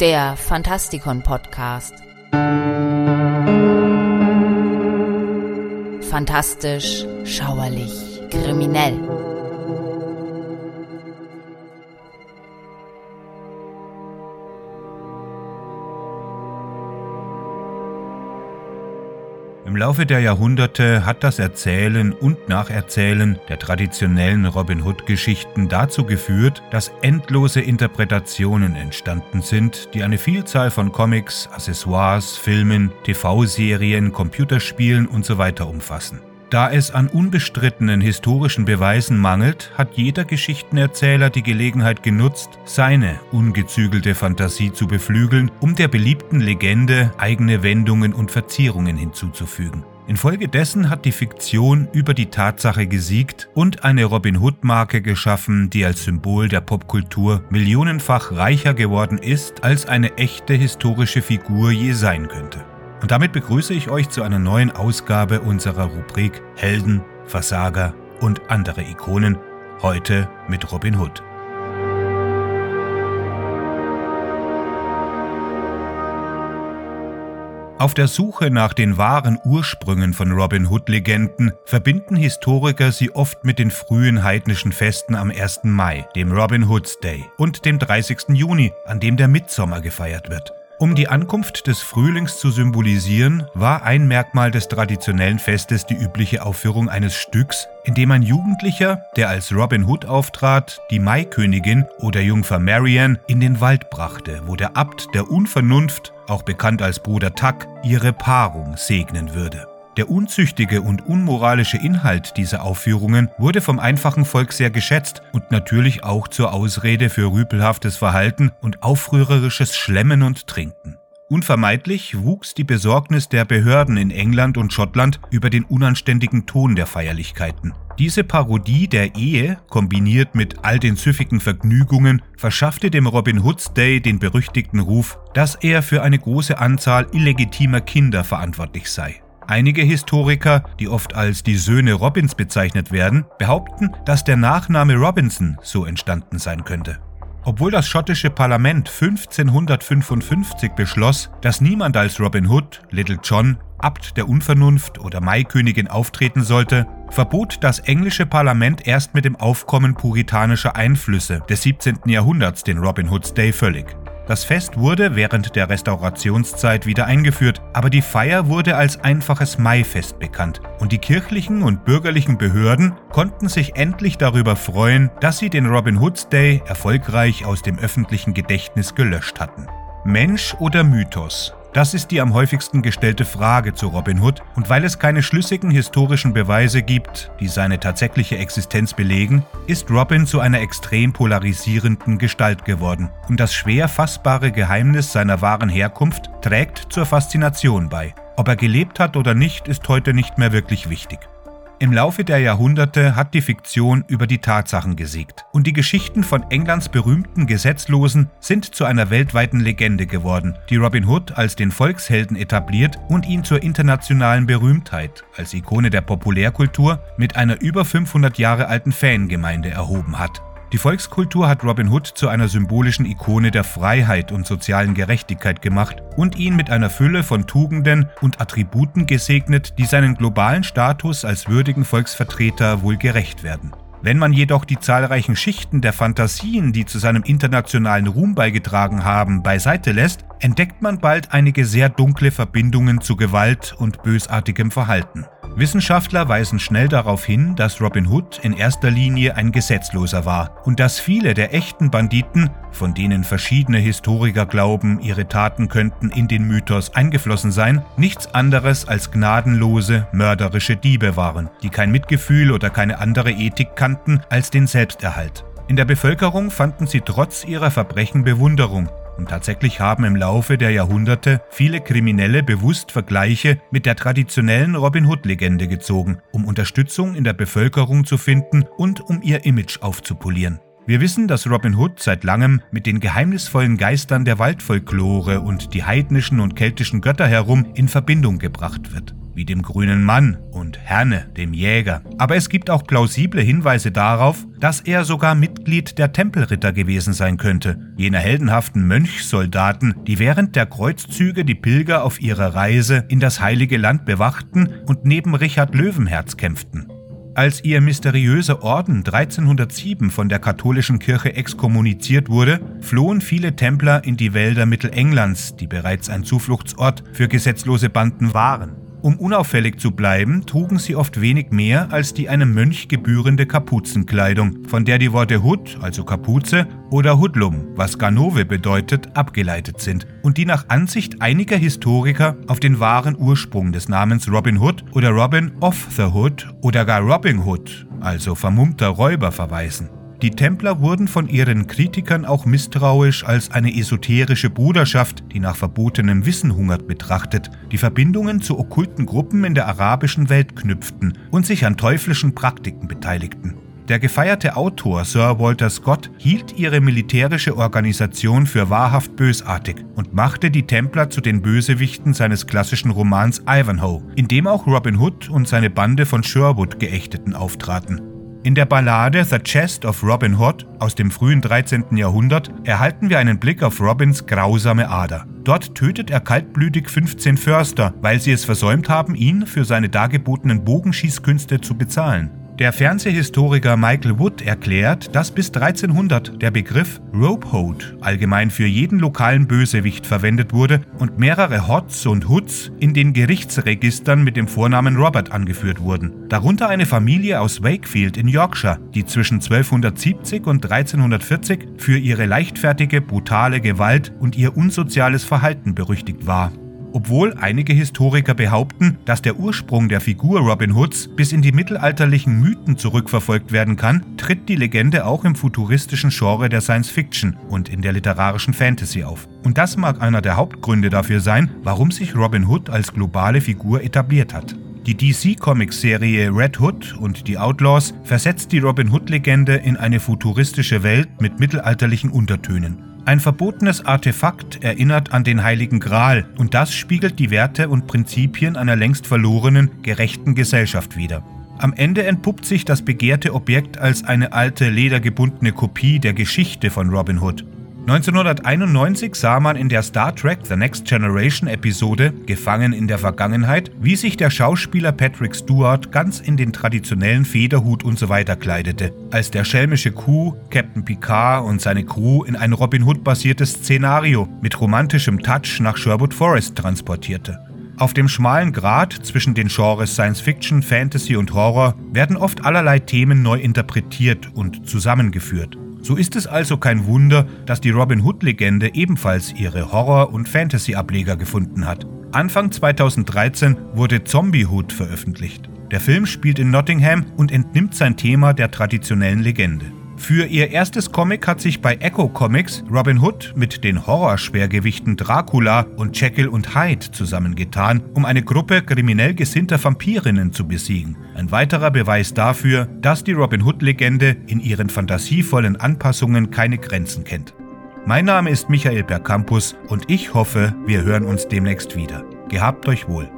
der Fantastikon Podcast. Fantastisch, schauerlich, kriminell. Im Laufe der Jahrhunderte hat das Erzählen und Nacherzählen der traditionellen Robin Hood-Geschichten dazu geführt, dass endlose Interpretationen entstanden sind, die eine Vielzahl von Comics, Accessoires, Filmen, TV-Serien, Computerspielen usw. So umfassen. Da es an unbestrittenen historischen Beweisen mangelt, hat jeder Geschichtenerzähler die Gelegenheit genutzt, seine ungezügelte Fantasie zu beflügeln, um der beliebten Legende eigene Wendungen und Verzierungen hinzuzufügen. Infolgedessen hat die Fiktion über die Tatsache gesiegt und eine Robin Hood-Marke geschaffen, die als Symbol der Popkultur millionenfach reicher geworden ist, als eine echte historische Figur je sein könnte. Und damit begrüße ich euch zu einer neuen Ausgabe unserer Rubrik Helden, Versager und andere Ikonen, heute mit Robin Hood. Auf der Suche nach den wahren Ursprüngen von Robin Hood-Legenden verbinden Historiker sie oft mit den frühen heidnischen Festen am 1. Mai, dem Robin Hood's Day, und dem 30. Juni, an dem der Mitsommer gefeiert wird. Um die Ankunft des Frühlings zu symbolisieren, war ein Merkmal des traditionellen Festes die übliche Aufführung eines Stücks, in dem ein Jugendlicher, der als Robin Hood auftrat, die Maikönigin oder Jungfer Marianne in den Wald brachte, wo der Abt der Unvernunft, auch bekannt als Bruder Tuck, ihre Paarung segnen würde. Der unzüchtige und unmoralische Inhalt dieser Aufführungen wurde vom einfachen Volk sehr geschätzt und natürlich auch zur Ausrede für rüpelhaftes Verhalten und aufrührerisches Schlemmen und Trinken. Unvermeidlich wuchs die Besorgnis der Behörden in England und Schottland über den unanständigen Ton der Feierlichkeiten. Diese Parodie der Ehe, kombiniert mit all den süffigen Vergnügungen, verschaffte dem Robin Hood's Day den berüchtigten Ruf, dass er für eine große Anzahl illegitimer Kinder verantwortlich sei. Einige Historiker, die oft als die Söhne Robins bezeichnet werden, behaupten, dass der Nachname Robinson so entstanden sein könnte. Obwohl das schottische Parlament 1555 beschloss, dass niemand als Robin Hood, Little John, Abt der Unvernunft oder Maikönigin auftreten sollte, verbot das englische Parlament erst mit dem Aufkommen puritanischer Einflüsse des 17. Jahrhunderts den Robin Hood's Day völlig. Das Fest wurde während der Restaurationszeit wieder eingeführt, aber die Feier wurde als einfaches Maifest bekannt und die kirchlichen und bürgerlichen Behörden konnten sich endlich darüber freuen, dass sie den Robin Hood's Day erfolgreich aus dem öffentlichen Gedächtnis gelöscht hatten. Mensch oder Mythos? Das ist die am häufigsten gestellte Frage zu Robin Hood und weil es keine schlüssigen historischen Beweise gibt, die seine tatsächliche Existenz belegen, ist Robin zu einer extrem polarisierenden Gestalt geworden und das schwer fassbare Geheimnis seiner wahren Herkunft trägt zur Faszination bei. Ob er gelebt hat oder nicht, ist heute nicht mehr wirklich wichtig. Im Laufe der Jahrhunderte hat die Fiktion über die Tatsachen gesiegt und die Geschichten von Englands berühmten Gesetzlosen sind zu einer weltweiten Legende geworden, die Robin Hood als den Volkshelden etabliert und ihn zur internationalen Berühmtheit als Ikone der Populärkultur mit einer über 500 Jahre alten Fangemeinde erhoben hat. Die Volkskultur hat Robin Hood zu einer symbolischen Ikone der Freiheit und sozialen Gerechtigkeit gemacht und ihn mit einer Fülle von Tugenden und Attributen gesegnet, die seinen globalen Status als würdigen Volksvertreter wohl gerecht werden. Wenn man jedoch die zahlreichen Schichten der Fantasien, die zu seinem internationalen Ruhm beigetragen haben, beiseite lässt, entdeckt man bald einige sehr dunkle Verbindungen zu Gewalt und bösartigem Verhalten. Wissenschaftler weisen schnell darauf hin, dass Robin Hood in erster Linie ein Gesetzloser war und dass viele der echten Banditen, von denen verschiedene Historiker glauben, ihre Taten könnten in den Mythos eingeflossen sein, nichts anderes als gnadenlose, mörderische Diebe waren, die kein Mitgefühl oder keine andere Ethik kannten als den Selbsterhalt. In der Bevölkerung fanden sie trotz ihrer Verbrechen Bewunderung und tatsächlich haben im Laufe der Jahrhunderte viele Kriminelle bewusst Vergleiche mit der traditionellen Robin Hood-Legende gezogen, um Unterstützung in der Bevölkerung zu finden und um ihr Image aufzupolieren. Wir wissen, dass Robin Hood seit langem mit den geheimnisvollen Geistern der Waldfolklore und die heidnischen und keltischen Götter herum in Verbindung gebracht wird, wie dem grünen Mann und Herne, dem Jäger. Aber es gibt auch plausible Hinweise darauf, dass er sogar Mitglied der Tempelritter gewesen sein könnte, jener heldenhaften Mönchsoldaten, die während der Kreuzzüge die Pilger auf ihrer Reise in das heilige Land bewachten und neben Richard Löwenherz kämpften. Als ihr mysteriöser Orden 1307 von der katholischen Kirche exkommuniziert wurde, flohen viele Templer in die Wälder Mittelenglands, die bereits ein Zufluchtsort für gesetzlose Banden waren. Um unauffällig zu bleiben, trugen sie oft wenig mehr als die einem Mönch gebührende Kapuzenkleidung, von der die Worte Hut, also Kapuze, oder Hudlum, was Ganove bedeutet, abgeleitet sind und die nach Ansicht einiger Historiker auf den wahren Ursprung des Namens Robin Hood oder Robin of the Hood oder gar Robin Hood, also vermummter Räuber, verweisen. Die Templer wurden von ihren Kritikern auch misstrauisch als eine esoterische Bruderschaft, die nach verbotenem Wissen hungert, betrachtet, die Verbindungen zu okkulten Gruppen in der arabischen Welt knüpften und sich an teuflischen Praktiken beteiligten. Der gefeierte Autor Sir Walter Scott hielt ihre militärische Organisation für wahrhaft bösartig und machte die Templer zu den Bösewichten seines klassischen Romans Ivanhoe, in dem auch Robin Hood und seine Bande von Sherwood Geächteten auftraten. In der Ballade The Chest of Robin Hood aus dem frühen 13. Jahrhundert erhalten wir einen Blick auf Robins grausame Ader. Dort tötet er kaltblütig 15 Förster, weil sie es versäumt haben, ihn für seine dargebotenen Bogenschießkünste zu bezahlen. Der Fernsehhistoriker Michael Wood erklärt, dass bis 1300 der Begriff Ropehold allgemein für jeden lokalen Bösewicht verwendet wurde und mehrere Hods und Hoods in den Gerichtsregistern mit dem Vornamen Robert angeführt wurden. Darunter eine Familie aus Wakefield in Yorkshire, die zwischen 1270 und 1340 für ihre leichtfertige, brutale Gewalt und ihr unsoziales Verhalten berüchtigt war obwohl einige Historiker behaupten, dass der Ursprung der Figur Robin Hoods bis in die mittelalterlichen Mythen zurückverfolgt werden kann, tritt die Legende auch im futuristischen Genre der Science Fiction und in der literarischen Fantasy auf. Und das mag einer der Hauptgründe dafür sein, warum sich Robin Hood als globale Figur etabliert hat. Die DC-Comics-Serie Red Hood und die Outlaws versetzt die Robin Hood-Legende in eine futuristische Welt mit mittelalterlichen Untertönen. Ein verbotenes Artefakt erinnert an den Heiligen Gral und das spiegelt die Werte und Prinzipien einer längst verlorenen, gerechten Gesellschaft wider. Am Ende entpuppt sich das begehrte Objekt als eine alte, ledergebundene Kopie der Geschichte von Robin Hood. 1991 sah man in der Star Trek The Next Generation Episode Gefangen in der Vergangenheit, wie sich der Schauspieler Patrick Stewart ganz in den traditionellen Federhut und so weiter kleidete, als der schelmische Kuh Captain Picard und seine Crew in ein Robin Hood basiertes Szenario mit romantischem Touch nach Sherwood Forest transportierte. Auf dem schmalen Grat zwischen den Genres Science Fiction, Fantasy und Horror werden oft allerlei Themen neu interpretiert und zusammengeführt. So ist es also kein Wunder, dass die Robin Hood-Legende ebenfalls ihre Horror- und Fantasy-Ableger gefunden hat. Anfang 2013 wurde Zombie Hood veröffentlicht. Der Film spielt in Nottingham und entnimmt sein Thema der traditionellen Legende. Für ihr erstes Comic hat sich bei Echo Comics Robin Hood mit den Horrorschwergewichten Dracula und Jekyll und Hyde zusammengetan, um eine Gruppe kriminell gesinnter Vampirinnen zu besiegen. Ein weiterer Beweis dafür, dass die Robin Hood-Legende in ihren fantasievollen Anpassungen keine Grenzen kennt. Mein Name ist Michael Percampus und ich hoffe, wir hören uns demnächst wieder. Gehabt euch wohl.